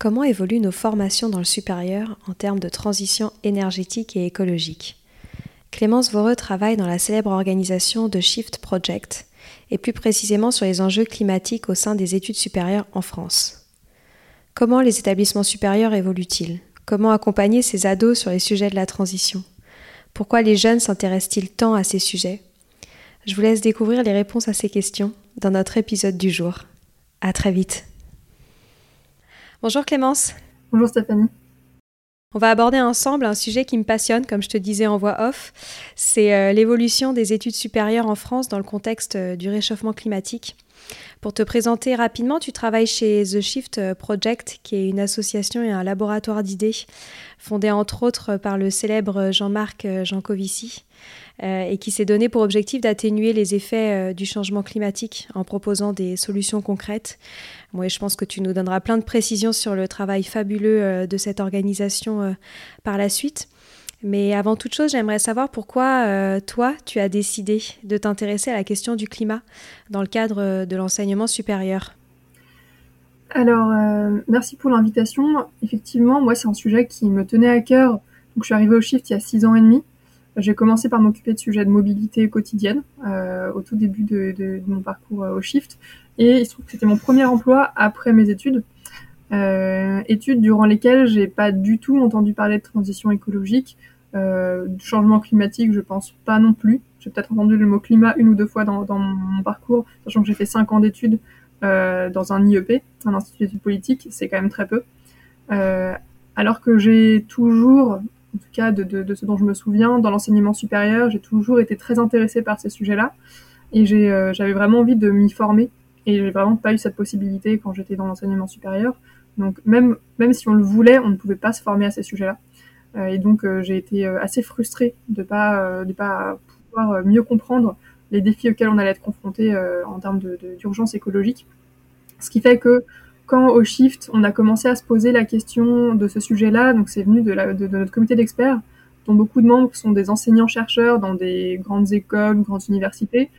Comment évoluent nos formations dans le supérieur en termes de transition énergétique et écologique? Clémence Voreux travaille dans la célèbre organisation de Shift Project et plus précisément sur les enjeux climatiques au sein des études supérieures en France. Comment les établissements supérieurs évoluent-ils? Comment accompagner ces ados sur les sujets de la transition? Pourquoi les jeunes s'intéressent-ils tant à ces sujets? Je vous laisse découvrir les réponses à ces questions dans notre épisode du jour. À très vite. Bonjour Clémence. Bonjour Stéphanie. On va aborder ensemble un sujet qui me passionne, comme je te disais en voix off, c'est euh, l'évolution des études supérieures en France dans le contexte euh, du réchauffement climatique. Pour te présenter rapidement, tu travailles chez The Shift Project, qui est une association et un laboratoire d'idées fondé entre autres par le célèbre Jean-Marc Jancovici. Euh, et qui s'est donné pour objectif d'atténuer les effets euh, du changement climatique en proposant des solutions concrètes. Moi, je pense que tu nous donneras plein de précisions sur le travail fabuleux euh, de cette organisation par la suite. Mais avant toute chose, j'aimerais savoir pourquoi toi, tu as décidé de t'intéresser à la question du climat dans le cadre de l'enseignement supérieur. Alors, merci pour l'invitation. Effectivement, moi, c'est un sujet qui me tenait à cœur. Donc, je suis arrivée au Shift il y a six ans et demi. J'ai commencé par m'occuper de sujets de mobilité quotidienne euh, au tout début de, de, mon parcours euh, au Shift. Et il se trouve que c'était mon premier emploi après mes études. Euh, études durant lesquelles j'ai pas du tout entendu parler de transition écologique, euh, du changement climatique, je pense pas non plus. J'ai peut-être entendu le mot climat une ou deux fois dans, mon parcours, sachant que j'ai fait cinq ans d'études euh, dans un IEP, un institut d'études politiques, c'est quand même très peu. Alors que j'ai toujours en tout cas de, ce dont je me souviens, dans l'enseignement supérieur, j'ai toujours été très intéressée par ces sujets-là. Et j'avais vraiment envie de m'y former. Et j'ai vraiment pas eu cette possibilité quand j'étais dans l'enseignement supérieur. Donc même, même si on le voulait, on ne pouvait pas se former à ces sujets-là. Euh, et donc euh, j'ai été euh, assez frustrée de pas, de pas pouvoir mieux comprendre les défis auxquels on allait être confronté en termes d'urgence écologique. Ce qui fait que quand au Shift, on a commencé à se poser la question de ce sujet-là, donc c'est venu de, la, de, notre comité d'experts, dont beaucoup de membres sont des enseignants-chercheurs dans des grandes écoles, grandes universités,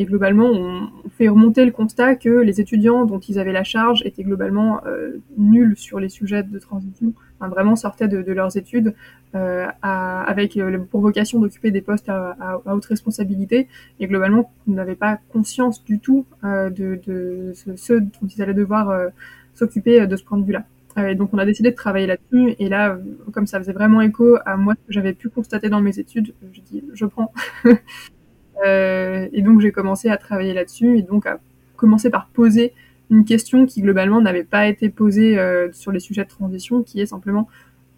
et globalement, on fait remonter le constat que les étudiants dont ils avaient la charge étaient globalement euh, nuls sur les sujets de transition, vraiment sortaient de, leurs études euh, avec euh, pour vocation d'occuper des postes à, haute responsabilité, et globalement, n'avaient pas conscience du tout euh, de, ceux dont ils allaient devoir s'occuper de ce point de vue-là. Et donc on a décidé de travailler là-dessus. Et là, comme ça faisait vraiment écho à moi ce que j'avais pu constater dans mes études, je dis je prends. euh, et donc j'ai commencé à travailler là-dessus et donc à commencer par poser une question qui globalement n'avait pas été posée euh, sur les sujets de transition, qui est simplement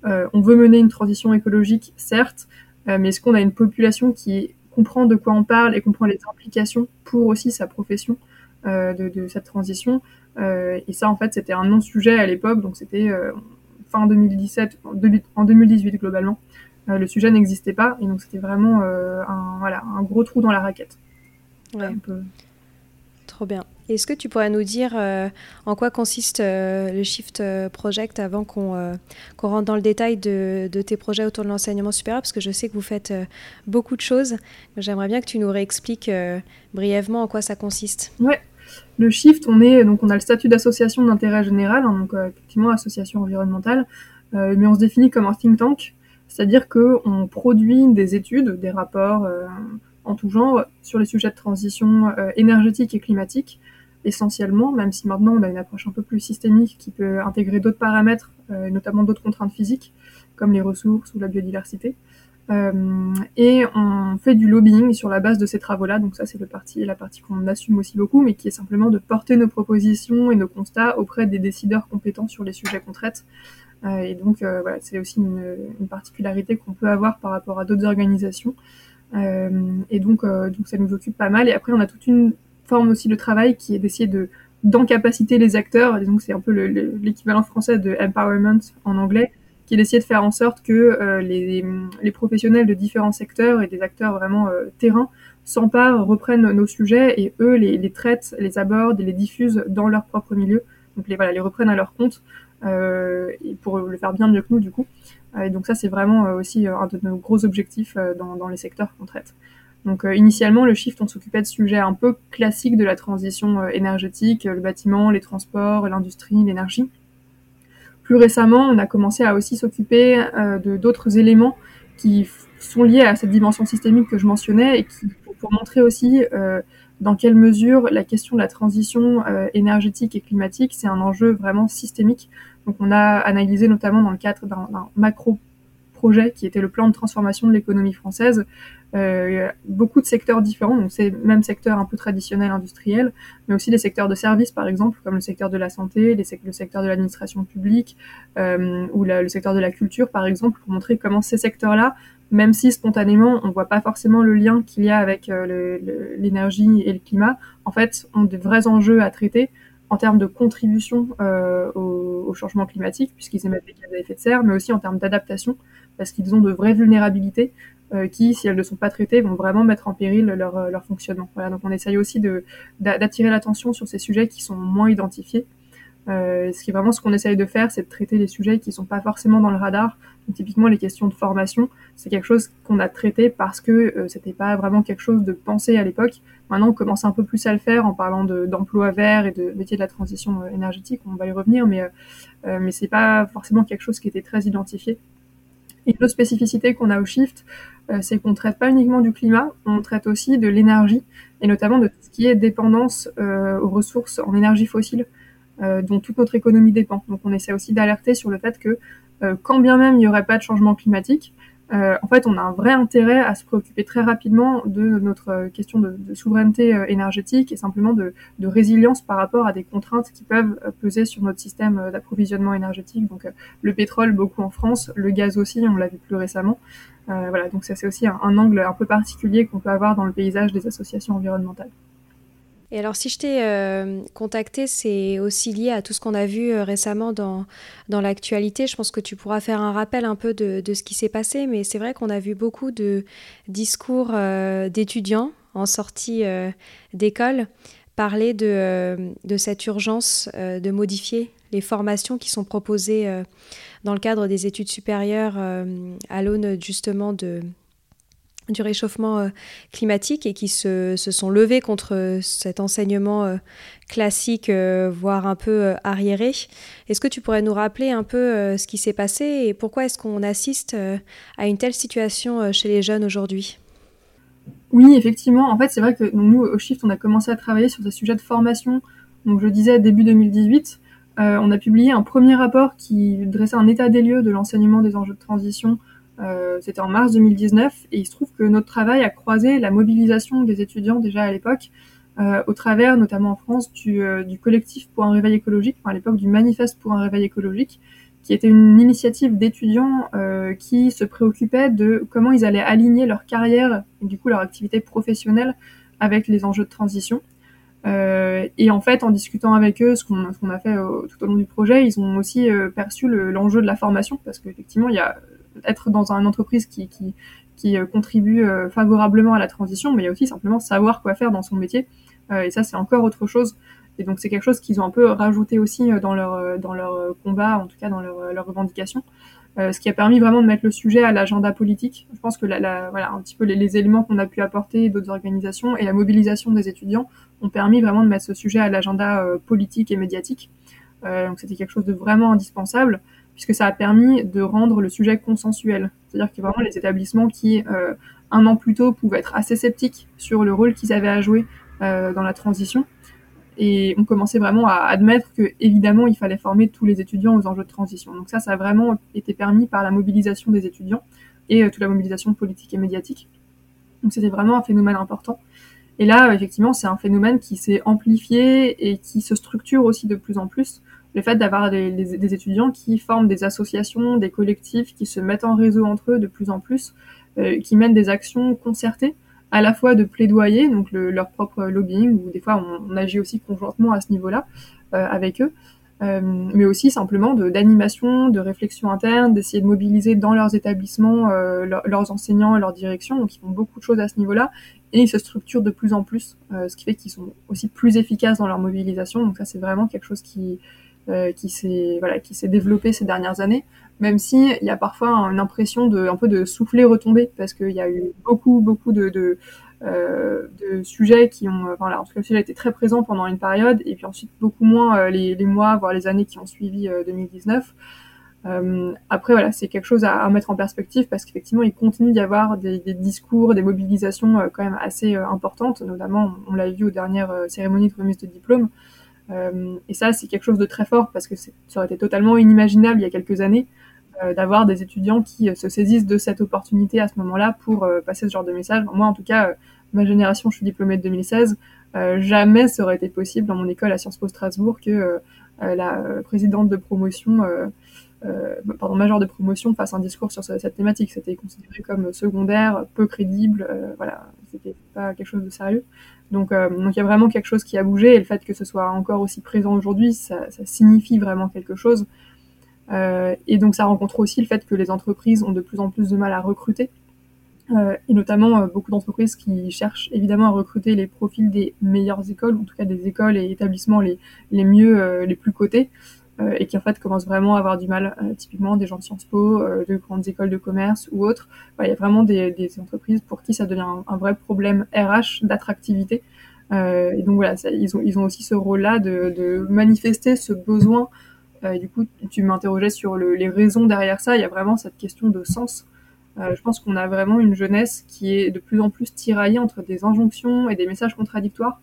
euh, on veut mener une transition écologique, certes, mais est-ce qu'on a une population qui comprend de quoi on parle et comprend les implications pour aussi sa profession de, cette transition et ça, en fait, c'était un non-sujet à l'époque, donc c'était fin 2017, en 2018 globalement. Euh, le sujet n'existait pas, et donc c'était vraiment un, voilà, un gros trou dans la raquette. Ouais. Trop bien. Est-ce que tu pourrais nous dire euh, en quoi consiste euh, le Shift Project avant qu'on euh, qu rentre dans le détail de, de, tes projets autour de l'enseignement supérieur? Parce que je sais que vous faites beaucoup de choses. J'aimerais bien que tu nous réexpliques brièvement en quoi ça consiste. Ouais, le Shift, on est donc on a le statut d'association d'intérêt général, hein, donc euh, effectivement association environnementale, euh, mais on se définit comme un think tank, c'est-à-dire que on produit des études, des rapports euh, en tout genre sur les sujets de transition euh, énergétique et climatique, essentiellement, même si maintenant on a une approche un peu plus systémique qui peut intégrer d'autres paramètres, euh, notamment d'autres contraintes physiques, comme les ressources ou la biodiversité. Euh, et on fait du lobbying sur la base de ces travaux-là. Donc ça, c'est la partie qu'on assume aussi beaucoup, mais qui est simplement de porter nos propositions et nos constats auprès des décideurs compétents sur les sujets qu'on traite. Euh, et donc euh, voilà, c'est aussi une, une particularité qu'on peut avoir par rapport à d'autres organisations. Euh, et donc, donc ça nous occupe pas mal. Et après, on a toute une forme aussi de travail qui est d'essayer de d'encapaciter les acteurs. Que c'est un peu l'équivalent français de empowerment en anglais, qui est d'essayer de faire en sorte que euh, les, les, professionnels de différents secteurs et des acteurs vraiment euh, terrain s'emparent, reprennent nos sujets et eux les, les, traitent, les abordent et les diffusent dans leur propre milieu. Donc les, voilà, les reprennent à leur compte et pour le faire bien mieux que nous du coup. Et donc ça c'est vraiment aussi un de nos gros objectifs dans, les secteurs qu'on traite. Donc euh, initialement, le Shift, on s'occupait de sujets un peu classiques de la transition euh, énergétique, euh, le bâtiment, les transports, l'industrie, l'énergie. Plus récemment, on a commencé à aussi s'occuper de d'autres éléments qui sont liés à cette dimension systémique que je mentionnais et qui, pour, montrer aussi dans quelle mesure la question de la transition énergétique et climatique, c'est un enjeu vraiment systémique. Donc on a analysé notamment dans le cadre d'un macro projet qui était le plan de transformation de l'économie française, euh, beaucoup de secteurs différents, donc c'est même secteur un peu traditionnel industriel, mais aussi des secteurs de services par exemple, comme le secteur de la santé, le secteur de l'administration publique euh, ou le secteur de la culture par exemple, pour montrer comment ces secteurs-là, même si spontanément on voit pas forcément le lien qu'il y a avec euh, l'énergie et le climat, en fait ont des vrais enjeux à traiter en termes de contribution euh, au, changement climatique, puisqu'ils émettent des gaz à effet de serre, mais aussi en termes d'adaptation, parce qu'ils ont de vraies vulnérabilités euh, qui, si elles ne sont pas traitées, vont vraiment mettre en péril leur, fonctionnement. Donc on essaye aussi d'attirer l'attention sur ces sujets qui sont moins identifiés. Euh, ce qui est vraiment ce qu'on essaye de faire, c'est de traiter les sujets qui sont pas forcément dans le radar. Donc, typiquement, les questions de formation, c'est quelque chose qu'on a traité parce que euh, c'était pas vraiment quelque chose de pensé à l'époque. Maintenant, on commence un peu plus à le faire en parlant d'emploi vert et de métiers de la transition énergétique. On va y revenir, mais euh, mais c'est pas forcément quelque chose qui était très identifié. Et une autre spécificité qu'on a au Shift, euh, c'est qu'on traite pas uniquement du climat, on traite aussi de l'énergie, et notamment de tout ce qui est dépendance euh, aux ressources en énergie fossile, euh, dont toute notre économie dépend. Donc on essaie aussi d'alerter sur le fait que quand bien même il n'y aurait pas de changement climatique, euh, en fait, on a un vrai intérêt à se préoccuper très rapidement de notre euh, question de, souveraineté euh, énergétique et simplement de, résilience par rapport à des contraintes qui peuvent peser sur notre système d'approvisionnement énergétique. Donc, le pétrole beaucoup en France, le gaz aussi, on l'a vu plus récemment. voilà, donc ça c'est aussi un angle un peu particulier qu'on peut avoir dans le paysage des associations environnementales. Et alors, si je t'ai euh, contacté, c'est aussi lié à tout ce qu'on a vu euh, récemment dans, dans l'actualité. Je pense que tu pourras faire un rappel un peu de, de ce qui s'est passé, mais c'est vrai qu'on a vu beaucoup de discours euh, d'étudiants en sortie d'école parler de, de, cette urgence de modifier les formations qui sont proposées dans le cadre des études supérieures à l'aune justement de du réchauffement euh, climatique et qui se, sont levés contre euh, cet enseignement euh, classique, voire un peu arriéré. Est-ce que tu pourrais nous rappeler un peu ce qui s'est passé et pourquoi est-ce qu'on assiste à une telle situation chez les jeunes aujourd'hui? Oui, effectivement. En fait, c'est vrai que nous, au Shift, on a commencé à travailler sur ce sujet de formation. Donc, je disais début 2018. on a publié un premier rapport qui dressait un état des lieux de l'enseignement des enjeux de transition c'était en mars 2019 et il se trouve que notre travail a croisé la mobilisation des étudiants déjà à l'époque euh, au travers notamment en France du, euh, collectif pour un réveil écologique, à l'époque du manifeste pour un réveil écologique, qui était une initiative d'étudiants euh, qui se préoccupaient de comment ils allaient aligner leur carrière et du coup leur activité professionnelle avec les enjeux de transition. Euh, et en fait, en discutant avec eux, ce qu'on a fait tout au long du projet, ils ont aussi perçu l'enjeu de la formation, parce qu'effectivement, il y a être dans une entreprise qui, qui, qui euh, contribue euh, favorablement à la transition, mais il y a aussi simplement savoir quoi faire dans son métier. Euh, et ça, c'est encore autre chose. Et donc, c'est quelque chose qu'ils ont un peu rajouté aussi dans leur, dans leur combat, en tout cas dans leur, leur revendication. ce qui a permis vraiment de mettre le sujet à l'agenda politique. Je pense que la, la, voilà, un petit peu les, les éléments qu'on a pu apporter d'autres organisations et la mobilisation des étudiants ont permis vraiment de mettre ce sujet à l'agenda politique et médiatique. Euh, donc c'était quelque chose de vraiment indispensable puisque ça a permis de rendre le sujet consensuel. C'est-à-dire que vraiment les établissements qui, euh, un an plus tôt, pouvaient être assez sceptiques sur le rôle qu'ils avaient à jouer euh, dans la transition, et on commençait vraiment à admettre que évidemment il fallait former tous les étudiants aux enjeux de transition. Donc ça, ça a vraiment été permis par la mobilisation des étudiants et euh, toute la mobilisation politique et médiatique. Donc c'était vraiment un phénomène important. Et là, effectivement, c'est un phénomène qui s'est amplifié et qui se structure aussi de plus en plus le fait d'avoir des, des, étudiants qui forment des associations, des collectifs, qui se mettent en réseau entre eux de plus en plus, euh, qui mènent des actions concertées à la fois de plaidoyer, donc leur propre lobbying, ou des fois on, agit aussi conjointement à ce niveau-là avec eux, euh, mais aussi simplement d'animation, de, réflexion interne, d'essayer de mobiliser dans leurs établissements euh, leurs enseignants et leurs directions. Donc ils font beaucoup de choses à ce niveau-là et ils se structurent de plus en plus, euh, ce qui fait qu'ils sont aussi plus efficaces dans leur mobilisation. Donc ça c'est vraiment quelque chose qui qui s'est voilà qui s'est développé ces dernières années même si il y a parfois une impression de un peu de souffler retomber parce qu'il y a eu beaucoup beaucoup de, de euh, de sujets qui ont, enfin là, en tout cas le sujet été très présent pendant une période et puis ensuite beaucoup moins euh, les, les, mois voire les années qui ont suivi 2019. Euh, après voilà, c'est quelque chose à, mettre en perspective parce qu'effectivement il continue d'y avoir des, discours, des mobilisations quand même assez importantes, notamment on, l'a vu aux dernières cérémonies de remise de diplôme. Et ça c'est quelque chose de très fort parce que ça aurait été totalement inimaginable il y a quelques années d'avoir des étudiants qui se saisissent de cette opportunité à ce moment-là pour passer ce genre de message. Moi en tout cas ma génération, je suis diplômée de 2016, euh, jamais ça aurait été possible dans mon école à Sciences Po Strasbourg que euh, euh, la présidente de promotion, pardon, majeure de promotion fasse un discours sur cette thématique. C'était considéré comme secondaire, peu crédible, voilà, c'était pas quelque chose de sérieux. Donc, donc il y a vraiment quelque chose qui a bougé et le fait que ce soit encore aussi présent aujourd'hui, ça, signifie vraiment quelque chose. et donc ça rencontre aussi le fait que les entreprises ont de plus en plus de mal à recruter euh, et notamment euh, beaucoup d'entreprises qui cherchent évidemment à recruter les profils des meilleures écoles, en tout cas des écoles et établissements les, les mieux, euh, les plus cotés, et qui en fait commencent vraiment à avoir du mal, typiquement des gens de Sciences Po, de grandes écoles de commerce ou autres. Il y a vraiment des, entreprises pour qui ça devient un, vrai problème RH d'attractivité. et donc voilà, ils, ont, aussi ce rôle-là de, manifester ce besoin. du coup, tu m'interrogeais sur le, les raisons derrière ça. Il y a vraiment cette question de sens euh, je pense qu'on a vraiment une jeunesse qui est de plus en plus tiraillée entre des injonctions et des messages contradictoires.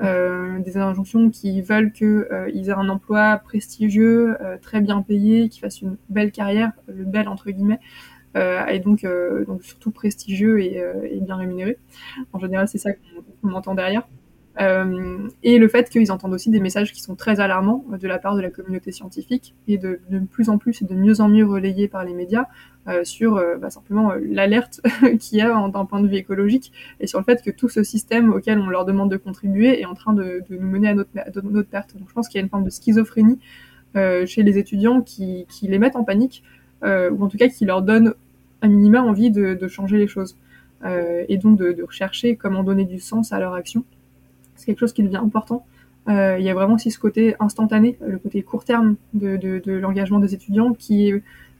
Euh, des injonctions qui veulent qu'ils euh, aient un emploi prestigieux, euh, très bien payé, qu'ils fassent une belle carrière, le bel entre guillemets, et donc, donc surtout prestigieux et, et, bien rémunéré. En général, c'est ça qu'on entend derrière. Euh, et le fait qu'ils entendent aussi des messages qui sont très alarmants de la part de la communauté scientifique et de, de plus en plus et de mieux en mieux relayés par les médias euh, sur euh, bah, simplement l'alerte qu'il y a d'un point de vue écologique et sur le fait que tout ce système auquel on leur demande de contribuer est en train de, nous mener à notre, à notre, perte. Donc je pense qu'il y a une forme de schizophrénie chez les étudiants qui, qui, les mettent en panique ou en tout cas qui leur donnent un minima envie de, de changer les choses et donc de, de rechercher comment donner du sens à leur action c'est quelque chose qui devient important. Euh, il y a vraiment aussi ce côté instantané, le côté court terme de, de, l'engagement des étudiants, qui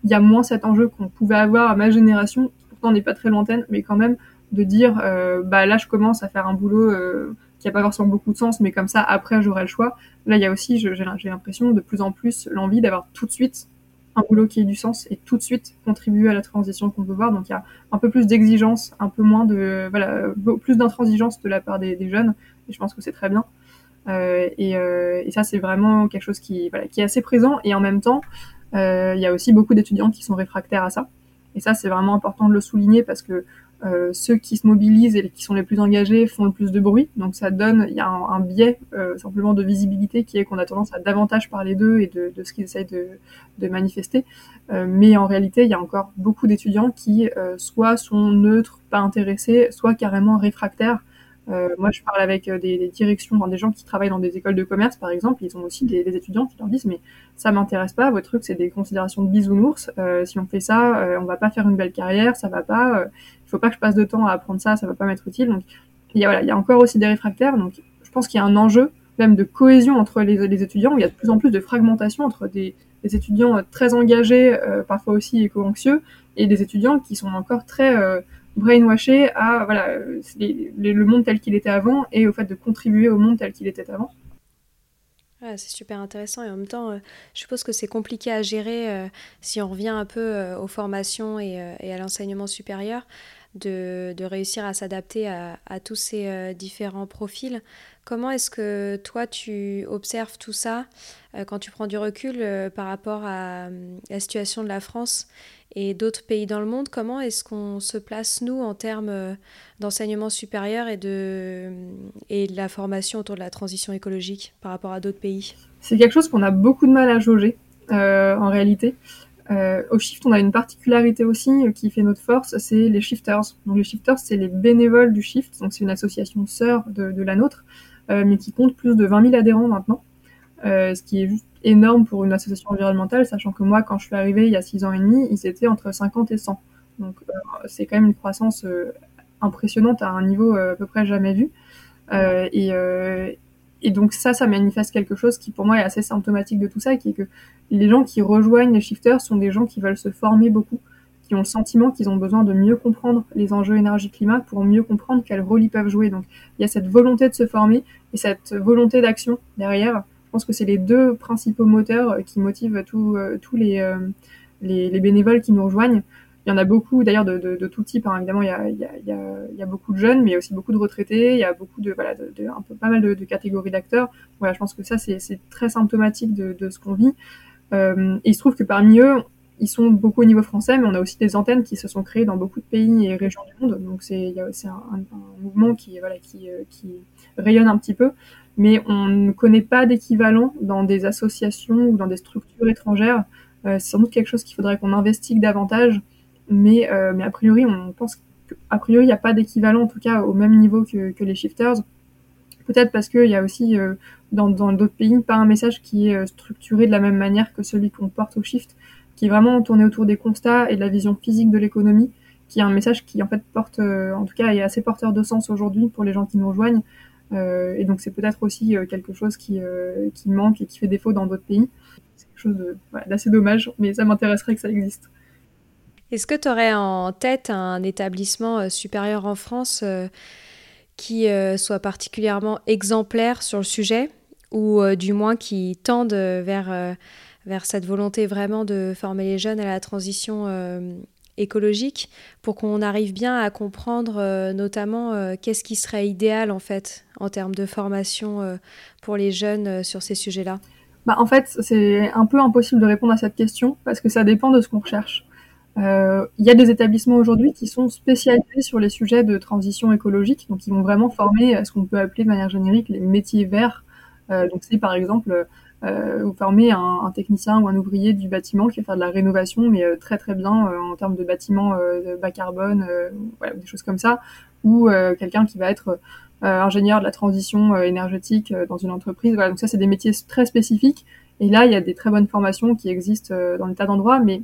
il y a moins cet enjeu qu'on pouvait avoir à ma génération, qui pourtant n'est pas très lointaine, mais quand même de dire euh, bah là je commence à faire un boulot euh, qui a pas forcément beaucoup de sens, mais comme ça après j'aurai le choix. Là il y a aussi j'ai l'impression de plus en plus l'envie d'avoir tout de suite un boulot qui ait du sens et tout de suite contribuer à la transition qu'on peut voir. Donc il y a un peu plus d'exigence, un peu moins de voilà plus d'intransigeance de la part des jeunes et je pense que c'est très bien. Euh, et, euh, et, ça, c'est vraiment quelque chose qui, est assez présent. Et en même temps, euh, il y a aussi beaucoup d'étudiants qui sont réfractaires à ça. Et ça, c'est vraiment important de le souligner parce que ceux qui se mobilisent et qui sont les plus engagés font le plus de bruit. Donc ça donne, il y a un, biais simplement de visibilité qui est qu'on a tendance à davantage parler d'eux et de, ce qu'ils essayent de, manifester. Mais en réalité, il y a encore beaucoup d'étudiants qui soit sont neutres, pas intéressés, soit carrément réfractaires euh, moi, je parle avec euh, des, des directions, des gens qui travaillent dans des écoles de commerce, par exemple. Ils ont aussi des, des étudiants qui leur disent mais ça m'intéresse pas. Votre truc, c'est des considérations de bisounours. Euh, si on fait ça, euh, on va pas faire une belle carrière, ça va pas. Euh, il faut pas que je passe de temps à apprendre ça, ça va pas m'être utile. Donc, il y a voilà, il y a encore aussi des réfractaires. Donc, je pense qu'il y a un enjeu même de cohésion entre les, les, étudiants. Il y a de plus en plus de fragmentation entre des, des étudiants très engagés, parfois aussi éco-anxieux, et des étudiants qui sont encore très brainwasher à voilà, le monde tel qu'il était avant et au fait de contribuer au monde tel qu'il était avant. c'est super intéressant et en même temps, euh, je suppose que c'est compliqué à gérer euh, si on revient un peu euh, aux formations et à l'enseignement supérieur, de, de, réussir à s'adapter à, tous ces différents profils. Comment est-ce que toi, tu observes tout ça quand tu prends du recul par rapport à la situation de la France et d'autres pays dans le monde? Comment est-ce qu'on se place, nous, en termes euh, d'enseignement supérieur et de, et de la formation autour de la transition écologique par rapport à d'autres pays? C'est quelque chose qu'on a beaucoup de mal à jauger, euh, en réalité. Au Shift, on a une particularité aussi qui fait notre force, c'est les shifters. Donc les shifters, c'est les bénévoles du Shift, donc c'est une association sœur de, la nôtre, mais qui compte plus de 20 000 adhérents maintenant, ce qui est juste énorme pour une association environnementale, sachant que moi, quand je suis arrivée il y a 6 ans et demi, ils étaient entre 50 et 100. Donc c'est quand même une croissance impressionnante à un niveau à peu près jamais vu. Et donc ça, ça manifeste quelque chose qui pour moi est assez symptomatique de tout ça, qui est que les gens qui rejoignent les shifters sont des gens qui veulent se former beaucoup, qui ont le sentiment qu'ils ont besoin de mieux comprendre les enjeux énergie-climat pour mieux comprendre quel rôle ils peuvent jouer. Donc il y a cette volonté de se former et cette volonté d'action derrière. Je pense que c'est les deux principaux moteurs qui motivent tous euh, les, euh, les, les bénévoles qui nous rejoignent. Il y en a beaucoup, d'ailleurs, de, tout type. Évidemment, il y, a, beaucoup de jeunes, mais il y a aussi beaucoup de retraités. Il y a beaucoup de, pas mal de, catégories d'acteurs. Voilà, je pense que ça, c'est très symptomatique de, ce qu'on vit. Euh, et il se trouve que parmi eux, ils sont beaucoup au niveau français, mais on a aussi des antennes qui se sont créées dans beaucoup de pays et régions du monde. Donc c'est un, mouvement euh, qui rayonne un petit peu, mais on ne connaît pas d'équivalent dans des associations ou dans des structures étrangères. Euh, c'est sans doute quelque chose qu'il faudrait qu'on investigue davantage mais, euh, mais a priori, on pense qu'a priori, il n'y a pas d'équivalent, en tout cas, au même niveau que, les shifters. Peut-être parce qu'il y a aussi, euh, dans d'autres pays, pas un message qui est euh, structuré de la même manière que celui qu'on porte au shift, qui est vraiment tourné autour des constats et de la vision physique de l'économie, qui est un message qui, en fait, porte, en tout cas, est assez porteur de sens aujourd'hui pour les gens qui nous rejoignent. Et donc, c'est peut-être aussi quelque chose qui, qui manque et qui fait défaut dans d'autres pays. C'est quelque chose d'assez dommage, mais ça m'intéresserait que ça existe. Est-ce que tu aurais en tête un établissement euh, supérieur en France euh, qui euh, soit particulièrement exemplaire sur le sujet ou du moins qui tende vers, vers cette volonté vraiment de former les jeunes à la transition écologique pour qu'on arrive bien à comprendre notamment qu'est-ce qui serait idéal en fait en termes de formation pour les jeunes sur ces sujets-là? Bah, En fait, c'est un peu impossible de répondre à cette question parce que ça dépend de ce qu'on recherche. Euh, il y a des établissements aujourd'hui qui sont spécialisés sur les sujets de transition écologique, donc ils vont vraiment former à ce qu'on peut appeler de manière générique les métiers verts. Euh, donc c'est par exemple euh, un, technicien ou un ouvrier du bâtiment qui va faire de la rénovation, mais euh, très très bien euh, en termes de bâtiments bas carbone, voilà, des choses comme ça, ou quelqu'un qui va être ingénieur de la transition énergétique dans une entreprise. Voilà, donc ça c'est des métiers très spécifiques. Et là, il y a des très bonnes formations qui existent dans des tas d'endroits, mais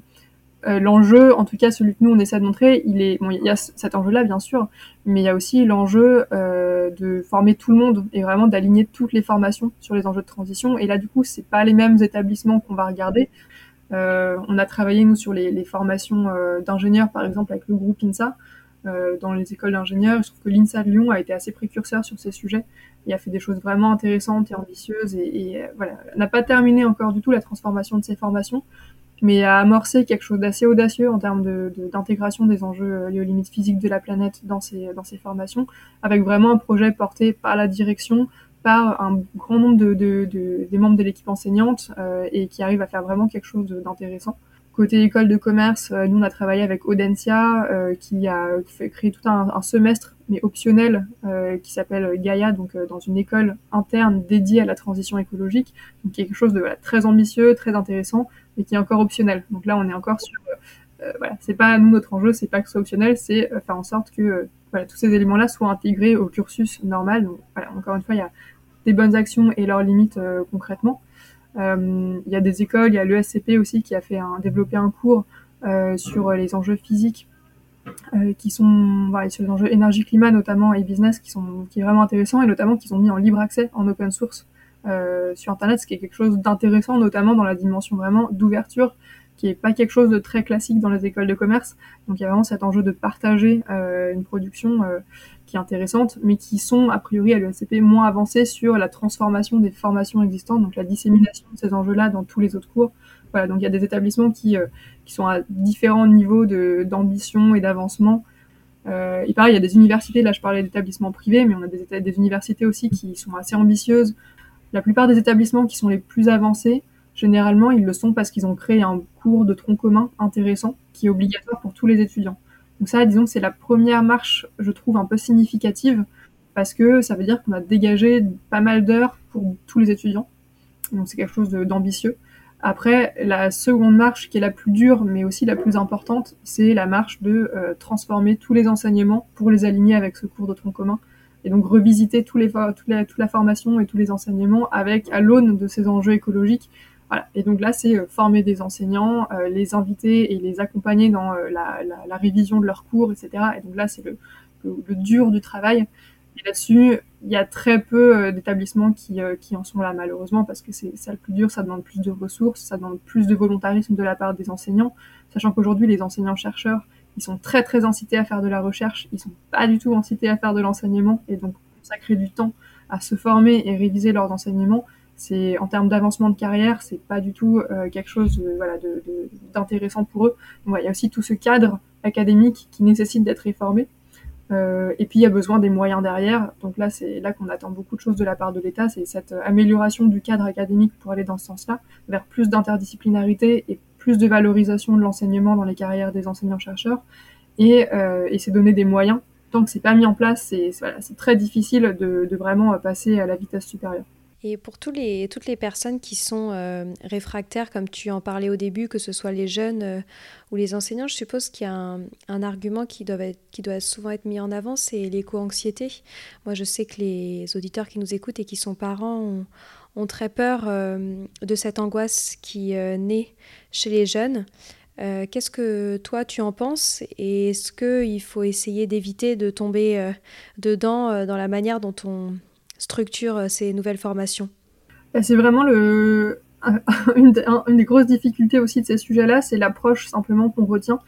euh, l'enjeu, en tout cas celui que nous on essaie de montrer, il est il y a cet enjeu-là bien sûr, mais il y a aussi l'enjeu euh, de former tout le monde et vraiment d'aligner toutes les formations sur les enjeux de transition. Et là du coup, c'est pas les mêmes établissements qu'on va regarder. Euh, on a travaillé nous sur les, formations d'ingénieurs par exemple avec le groupe INSA dans les écoles d'ingénieurs. Je trouve que l'INSA de Lyon a été assez précurseur sur ces sujets Il a fait des choses vraiment intéressantes et ambitieuses et, et voilà, n'a pas terminé encore du tout la transformation de ces formations mais à amorcer quelque chose d'assez audacieux en termes d'intégration de, des enjeux euh, liés aux limites physiques de la planète dans ces, formations, avec vraiment un projet porté par la direction, par un grand nombre de des membres de l'équipe enseignante euh, et qui arrive à faire vraiment quelque chose d'intéressant. Côté école de commerce, euh, nous on a travaillé avec Audencia euh, qui a créé tout un, un semestre mais optionnel euh, qui s'appelle Gaia, donc dans une école interne dédiée à la transition écologique, donc quelque chose de voilà, très ambitieux, très intéressant, mais qui est encore optionnel. Donc là, on est encore sur, euh, voilà, c'est pas nous notre enjeu, c'est pas que ce soit optionnel, c'est euh, faire en sorte que euh, voilà, tous ces éléments-là soient intégrés au cursus normal. Donc voilà, encore une fois, il y a des bonnes actions et leurs limites concrètement. Il y a des écoles, il y a l'ESCP aussi qui a fait un, développé un cours sur les enjeux physiques qui sont sur les enjeux énergie-climat notamment et business qui sont qui est vraiment intéressant et notamment qui sont mis en libre accès en open source euh, sur Internet, ce qui est quelque chose d'intéressant, notamment dans la dimension vraiment d'ouverture, qui est pas quelque chose de très classique dans les écoles de commerce. Donc il y a vraiment cet enjeu de partager euh, une production euh, qui est intéressante, mais qui sont a priori à l'ESCP moins avancées sur la transformation des formations existantes, donc la dissémination de ces enjeux-là dans tous les autres cours. Voilà, donc il y a des établissements qui, qui sont à différents niveaux d'ambition et d'avancement. Euh, il paraît, il y a des universités, là je parlais d'établissements privés, mais on a des universités aussi qui sont assez ambitieuses la plupart des établissements qui sont les plus avancés, généralement, ils le sont parce qu'ils ont créé un cours de tronc commun intéressant qui est obligatoire pour tous les étudiants. Donc ça, disons que c'est la première marche, je trouve, un peu significative parce que ça veut dire qu'on a dégagé pas mal d'heures pour tous les étudiants. Donc c'est quelque chose d'ambitieux. Après, la seconde marche, qui est la plus dure, mais aussi la plus importante, c'est la marche de euh, transformer tous les enseignements pour les aligner avec ce cours de tronc commun. Et donc revisiter tous les, toute, la, toute la formation et tous les enseignements avec à l'aune de ces enjeux écologiques. Voilà. Et donc là, c'est euh, former des enseignants, euh, les inviter et les accompagner dans la, la, la, révision de leurs cours, etc. Et donc là, c'est le, le, dur du travail. Et là-dessus, il y a très peu euh, d'établissements qui, euh, qui, en sont là, malheureusement, parce que c'est ça le plus dur, ça demande plus de ressources, ça demande plus de volontarisme de la part des enseignants, sachant qu'aujourd'hui, les enseignants-chercheurs, ils sont très très incités à faire de la recherche, ils sont pas du tout incités à faire de l'enseignement, et donc consacrer du temps à se former et réviser leurs enseignements, c'est en termes d'avancement de carrière, c'est pas du tout euh, quelque chose voilà, d'intéressant pour eux. Il y a aussi tout ce cadre académique qui nécessite d'être réformé. Euh, et puis il y a besoin des moyens derrière. Donc là, c'est là qu'on attend beaucoup de choses de la part de l'État, c'est cette amélioration du cadre académique pour aller dans ce sens-là, vers plus d'interdisciplinarité et plus de valorisation de l'enseignement dans les carrières des enseignants-chercheurs. Et, euh, et c'est donner des moyens. Tant que c'est pas mis en place, c'est très difficile de vraiment passer à la vitesse supérieure. Et pour tous les, toutes les personnes qui sont euh, réfractaires, comme tu en parlais au début, que ce soit les jeunes euh, ou les enseignants, je suppose qu'il y a un, argument qui doit, souvent être mis en avant, c'est l'éco-anxiété. Moi, je sais que les auditeurs qui nous écoutent et qui sont parents ont, très peur euh, de cette angoisse qui naît chez les jeunes. Qu'est-ce que toi tu en penses? Et est-ce qu'il faut essayer d'éviter de tomber dedans dans la manière dont on structure euh, ces nouvelles formations C'est vraiment une, des grosses difficultés aussi de ces sujets-là, c'est l'approche simplement qu'on retient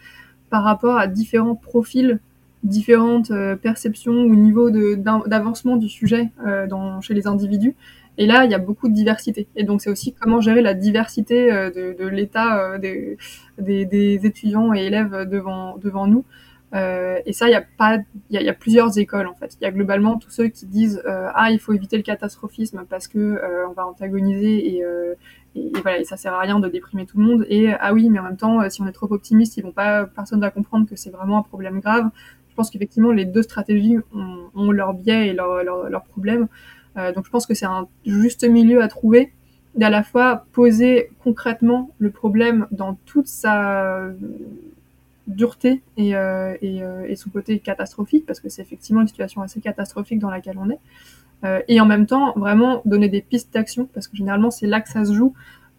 par rapport à différents profils, différentes euh, perceptions ou niveaux d'avancement du sujet euh, chez les individus. Et là, il y a beaucoup de diversité. Et donc, c'est aussi comment gérer la diversité de, l'état des, des, des, étudiants et élèves devant, devant nous. Euh, et ça, il y a pas, il y, y, a plusieurs écoles en fait. Il y a globalement tous ceux qui disent euh, ah il faut éviter le catastrophisme parce que euh, on va antagoniser et, euh, et, et, voilà et ça sert à rien de déprimer tout le monde. Et ah oui, mais en même temps, si on est trop optimiste, ils vont pas, personne va comprendre que c'est vraiment un problème grave. Je pense qu'effectivement les deux stratégies ont, ont leurs biais et leurs leur, leur problèmes. donc je pense que c'est un juste milieu à trouver d'à la fois poser concrètement le problème dans toute sa dureté et, euh, et, euh, et, son côté catastrophique, parce que c'est effectivement une situation assez catastrophique dans laquelle on est. Euh, et en même temps, vraiment donner des pistes d'action, parce que généralement, c'est là que ça se joue.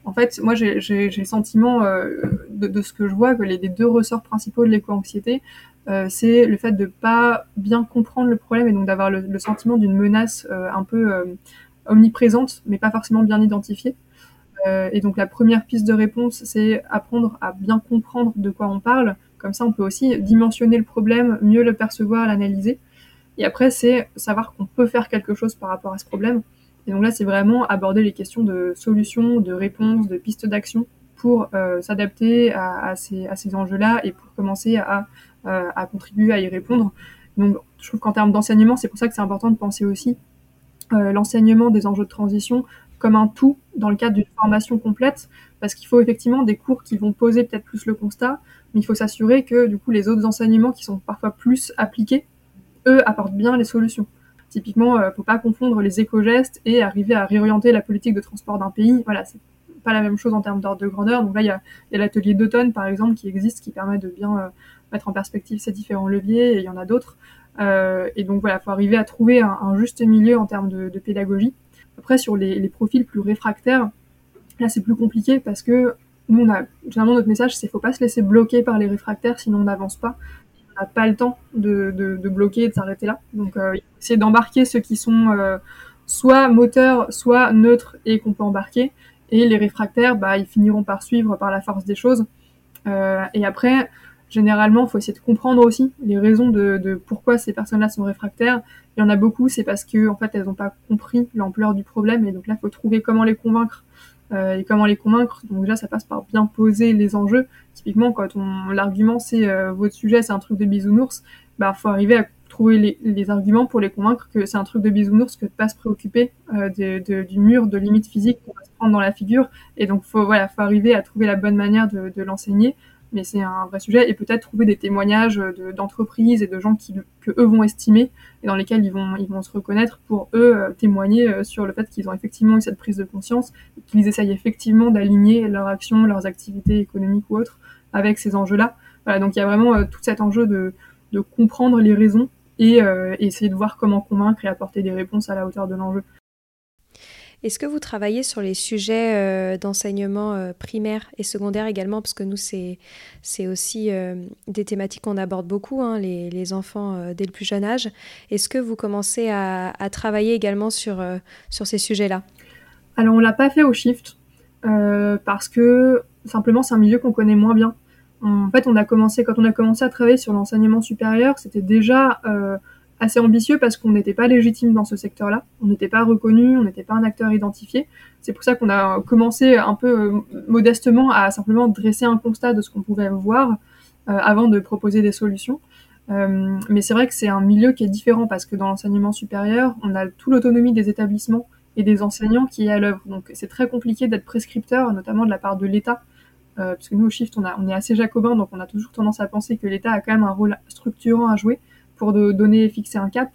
En fait, moi, j'ai le sentiment de, de, ce que je vois que les, deux ressorts principaux de l'éco-anxiété, euh, c'est le fait de pas bien comprendre le problème et donc d'avoir le, le, sentiment d'une menace euh, un peu euh, omniprésente, mais pas forcément bien identifiée. Et donc la première piste de réponse, c'est apprendre à bien comprendre de quoi on parle, comme ça, on peut aussi dimensionner le problème, mieux le percevoir, l'analyser. Et après, c'est savoir qu'on peut faire quelque chose par rapport à ce problème. Et donc là, c'est vraiment aborder les questions de solutions, de réponses, de pistes d'action pour euh, s'adapter à, ces, enjeux-là et pour commencer à, à, à, contribuer à y répondre. Donc, je trouve qu'en termes d'enseignement, c'est pour ça que c'est important de penser aussi euh, l'enseignement des enjeux de transition comme un tout dans le cadre d'une formation complète, parce qu'il faut effectivement des cours qui vont poser peut-être plus le constat, mais il faut s'assurer que du coup les autres enseignements qui sont parfois plus appliqués, eux apportent bien les solutions. Typiquement, euh, faut pas confondre les éco-gestes et arriver à réorienter la politique de transport d'un pays. Voilà, c'est pas la même chose en termes d'ordre de grandeur. Donc là, il y a, l'atelier d'automne, par exemple, qui existe, qui permet de bien euh, mettre en perspective ces différents leviers, et il y en a d'autres. Euh, et donc voilà, faut arriver à trouver un, juste milieu en termes de, pédagogie. Après, sur les, profils plus réfractaires, là, c'est plus compliqué parce que nous, on a, généralement, notre message, c'est faut pas se laisser bloquer par les réfractaires, sinon on n'avance pas. On n'a pas le temps de, de, de bloquer et de s'arrêter là. Donc, euh, essayer d'embarquer ceux qui sont euh, soit moteurs, soit neutres et qu'on peut embarquer. Et les réfractaires, bah, ils finiront par suivre par la force des choses. Euh, et après, généralement, il faut essayer de comprendre aussi les raisons de, de pourquoi ces personnes-là sont réfractaires. Il y en a beaucoup, c'est parce que en fait, elles n'ont pas compris l'ampleur du problème, et donc là, il faut trouver comment les convaincre et comment les convaincre. Donc déjà, ça passe par bien poser les enjeux. Typiquement, quand on l'argument c'est euh, votre sujet, c'est un truc de bisounours, bah faut arriver à trouver les, les, arguments pour les convaincre que c'est un truc de bisounours que de pas se préoccuper euh, de, de, du mur de limite physique qu'on va se prendre dans la figure. Et donc faut voilà, faut arriver à trouver la bonne manière de, de l'enseigner mais c'est un vrai sujet, et peut-être trouver des témoignages d'entreprises et de gens qui, que eux vont estimer, et dans lesquels ils vont, ils vont se reconnaître pour eux euh, témoigner euh, sur le fait qu'ils ont effectivement eu cette prise de conscience, qu'ils essayent effectivement d'aligner leurs actions, leurs activités économiques ou autres avec ces enjeux-là. Voilà, donc il y a vraiment euh, tout cet enjeu de, de comprendre les raisons et, et essayer de voir comment convaincre et apporter des réponses à la hauteur de l'enjeu. Est-ce que vous travaillez sur les sujets euh, d'enseignement euh, primaire et secondaire également? Parce que nous, c'est, aussi euh, des thématiques qu'on aborde beaucoup, hein, les, les, enfants dès le plus jeune âge. Est-ce que vous commencez à, à travailler également sur, sur ces sujets-là? Alors, on ne l'a pas fait au Shift parce que simplement, c'est un milieu qu'on connaît moins bien. En fait, on a commencé, quand on a commencé à travailler sur l'enseignement supérieur, c'était déjà assez ambitieux parce qu'on n'était pas légitime dans ce secteur-là, on n'était pas reconnu, on n'était pas un acteur identifié. C'est pour ça qu'on a commencé un peu euh, modestement à simplement dresser un constat de ce qu'on pouvait voir euh, avant de proposer des solutions. Euh, mais c'est vrai que c'est un milieu qui est différent parce que dans l'enseignement supérieur, on a toute l'autonomie des établissements et des enseignants qui est à l'œuvre. Donc c'est très compliqué d'être prescripteur, notamment de la part de l'État, parce que nous au Shift, on, on est assez jacobin, donc on a toujours tendance à penser que l'État a quand même un rôle structurant à jouer pour de donner et fixer un cap.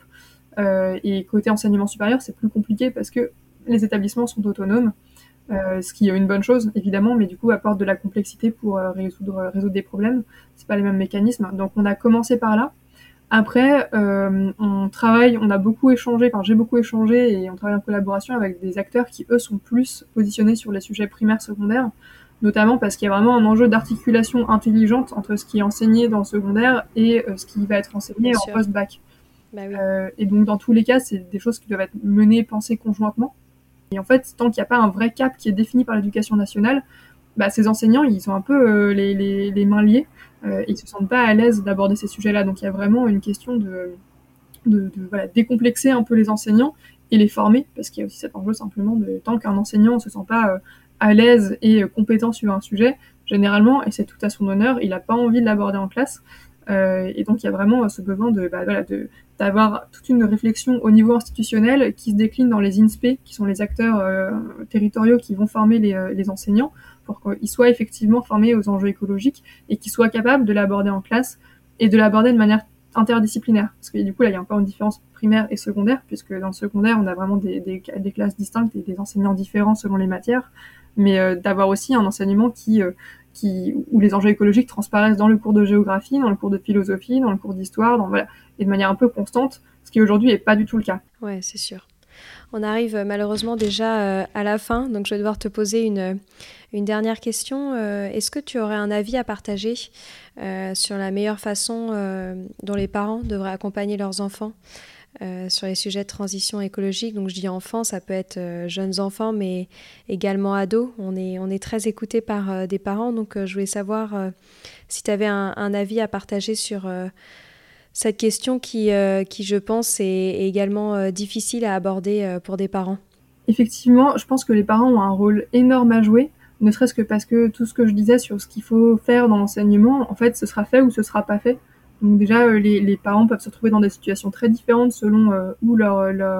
Euh, et côté enseignement supérieur, c'est plus compliqué parce que les établissements sont autonomes, euh, ce qui est une bonne chose évidemment, mais du coup apporte de la complexité pour euh, résoudre, résoudre des problèmes. C'est pas les mêmes mécanismes. Donc on a commencé par là. Après, on travaille, on a beaucoup échangé, enfin j'ai beaucoup échangé et on travaille en collaboration avec des acteurs qui eux sont plus positionnés sur les sujets primaires, secondaires notamment parce qu'il y a vraiment un enjeu d'articulation intelligente entre ce qui est enseigné dans le secondaire et euh, ce qui va être enseigné en post-bac. Bah euh, et donc dans tous les cas, c'est des choses qui doivent être menées, pensées conjointement. Et en fait, tant qu'il n'y a pas un vrai cap qui est défini par l'éducation nationale, bah, ces enseignants, ils ont un peu euh, les, les, les, mains liées euh, et ils se sentent pas à l'aise d'aborder ces sujets-là. Donc il y a vraiment une question de, de, de voilà, décomplexer un peu les enseignants et les former, parce qu'il y a aussi cet enjeu simplement de tant qu'un enseignant ne se sent pas à l'aise et compétent sur un sujet, généralement, et c'est tout à son honneur, il n'a pas envie de l'aborder en classe. Euh, et donc il y a vraiment ce besoin de bah, voilà, de d'avoir toute une réflexion au niveau institutionnel qui se décline dans les INSPE, qui sont les acteurs euh, territoriaux qui vont former les, euh, les enseignants, pour qu'ils soient effectivement formés aux enjeux écologiques et qu'ils soient capables de l'aborder en classe et de l'aborder de manière interdisciplinaire. Parce que du coup, là, il y a encore une différence primaire et secondaire, puisque dans le secondaire, on a vraiment des, des, des classes distinctes et des enseignants différents selon les matières mais euh, d'avoir aussi un enseignement qui, euh, qui, où les enjeux écologiques transparaissent dans le cours de géographie, dans le cours de philosophie, dans le cours d'histoire, et de manière un peu constante, ce qui aujourd'hui n'est pas du tout le cas. Ouais, c'est sûr. On arrive euh, malheureusement déjà à la fin, donc je vais devoir te poser une, une dernière question. Est-ce que tu aurais un avis à partager sur la meilleure façon dont les parents devraient accompagner leurs enfants euh, sur les sujets de transition écologique. Donc je dis enfants, ça peut être euh, jeunes enfants, mais également ados. On est, on est très écouté par euh, des parents, donc je voulais savoir si tu avais un, avis à partager sur cette question qui, qui, je pense, est, également difficile à aborder pour des parents. Effectivement, je pense que les parents ont un rôle énorme à jouer ne serait-ce que parce que tout ce que je disais sur ce qu'il faut faire dans l'enseignement, en fait, ce sera fait ou ce sera pas fait. Donc déjà, euh, les, parents peuvent se retrouver dans des situations très différentes selon euh, où leur,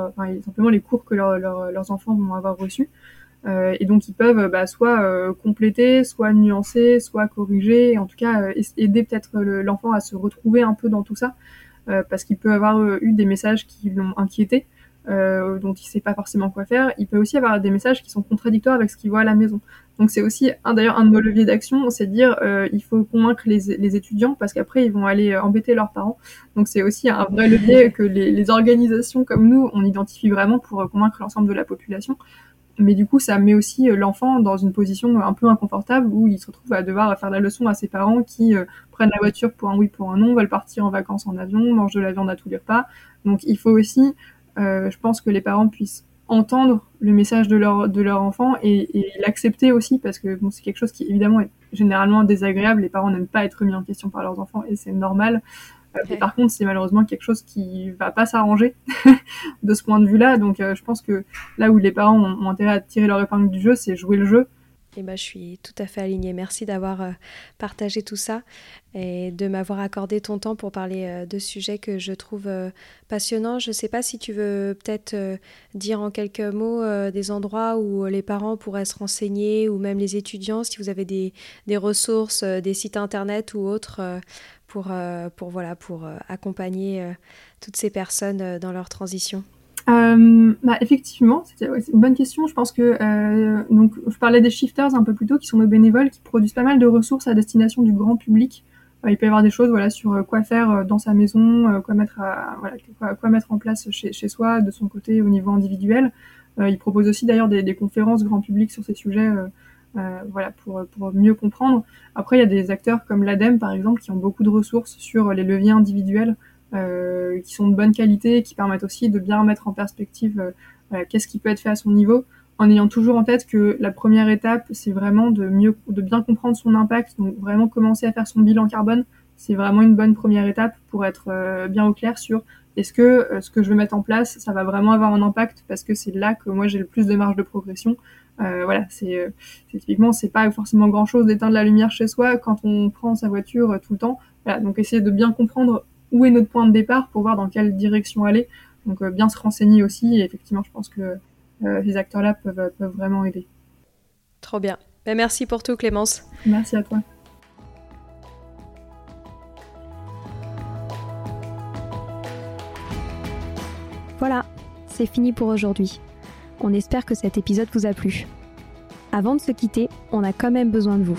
enfin, simplement les cours que leur, leurs enfants vont avoir reçus. Euh, et donc ils peuvent bah, soit euh, compléter, soit nuancer, soit corriger, en tout cas aider peut-être l'enfant à se retrouver un peu dans tout ça, parce qu'il peut avoir eu des messages qui l'ont inquiété, dont il sait pas forcément quoi faire. Il peut aussi avoir des messages qui sont contradictoires avec ce qu'il voit à la maison. Donc c'est aussi un d'ailleurs un de nos leviers d'action, c'est de dire euh, il faut convaincre les, étudiants parce qu'après ils vont aller euh, embêter leurs parents. Donc c'est aussi un vrai levier que les, organisations comme nous on identifie vraiment pour euh, convaincre l'ensemble de la population. Mais du coup ça met aussi l'enfant dans une position un peu inconfortable où il se retrouve à devoir faire la leçon à ses parents qui prennent la voiture pour un oui pour un non, veulent partir en vacances en avion, mangent de la viande à tous les repas. Donc il faut aussi, je pense que les parents puissent entendre le message de leur, de leur enfant et, l'accepter aussi parce que bon, c'est quelque chose qui évidemment est généralement désagréable. Les parents n'aiment pas être remis en question par leurs enfants et c'est normal. Euh, par contre, c'est malheureusement quelque chose qui va pas s'arranger de ce point de vue-là. Donc, euh, je pense que là où les parents ont, intérêt à tirer leur épingle du jeu, c'est jouer le jeu Et ben, je suis tout à fait alignée. Merci d'avoir euh, partagé tout ça et de m'avoir accordé ton temps pour parler euh, de sujets que je trouve euh, passionnants. Je ne sais pas si tu veux peut-être dire en quelques mots des endroits où les parents pourraient se renseigner ou même les étudiants, si vous avez des, des ressources, des sites internet ou autres pour, pour, voilà, pour accompagner toutes ces personnes dans leur transition. Euh, bah, effectivement, c'est une bonne question. Je pense que euh, donc je parlais des shifters un peu plus tôt, qui sont nos bénévoles, qui produisent pas mal de ressources à destination du grand public. Euh, il peut y avoir des choses, voilà, sur euh, quoi faire euh, dans sa maison, quoi mettre, à, voilà, quoi, mettre en place chez, soi, de son côté au niveau individuel. ils proposent aussi d'ailleurs des, conférences grand public sur ces sujets. voilà, pour, pour mieux comprendre. Après, il y a des acteurs comme l'ADEME, par exemple, qui ont beaucoup de ressources sur les leviers individuels qui sont de bonne qualité, qui permettent aussi de bien mettre en perspective euh, qu'est-ce qui peut être fait à son niveau, en ayant toujours en tête que la première étape, c'est vraiment de mieux, de bien comprendre son impact, donc vraiment commencer à faire son bilan carbone, c'est vraiment une bonne première étape pour être euh, bien au clair sur est-ce que ce que je veux mettre en place, ça va vraiment avoir un impact parce que c'est là que moi j'ai le plus de marge de progression. Euh, voilà, c'est typiquement c'est pas forcément grand chose d'éteindre la lumière chez soi quand on prend sa voiture tout le temps. Voilà, donc essayer de bien comprendre où est notre point de départ pour voir dans quelle direction aller. Donc euh, bien se renseigner aussi. Et effectivement, je pense que euh, ces acteurs-là peuvent, peuvent vraiment aider. Trop bien. Ben, merci pour tout, Clémence. Merci à toi. Voilà, c'est fini pour aujourd'hui. On espère que cet épisode vous a plu. Avant de se quitter, on a quand même besoin de vous.